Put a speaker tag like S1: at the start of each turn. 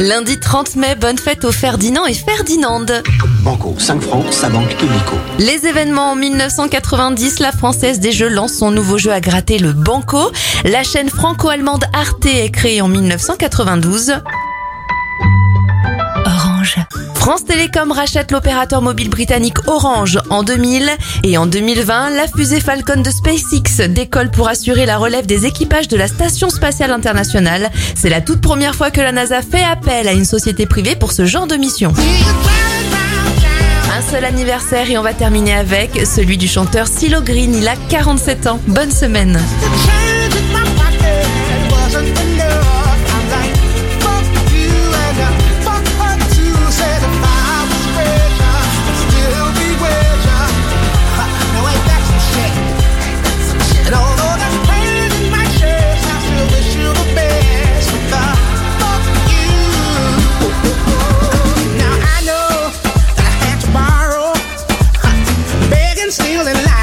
S1: Lundi 30 mai, bonne fête aux Ferdinand et Ferdinande.
S2: Banco, 5 francs, sa banque illico.
S1: Les événements en 1990, la Française des Jeux lance son nouveau jeu à gratter, le Banco. La chaîne franco-allemande Arte est créée en 1992. France Télécom rachète l'opérateur mobile britannique Orange en 2000 et en 2020, la fusée Falcon de SpaceX décolle pour assurer la relève des équipages de la Station spatiale internationale. C'est la toute première fois que la NASA fait appel à une société privée pour ce genre de mission. Un seul anniversaire et on va terminer avec celui du chanteur Silo Green. Il a 47 ans. Bonne semaine.
S3: stealing life.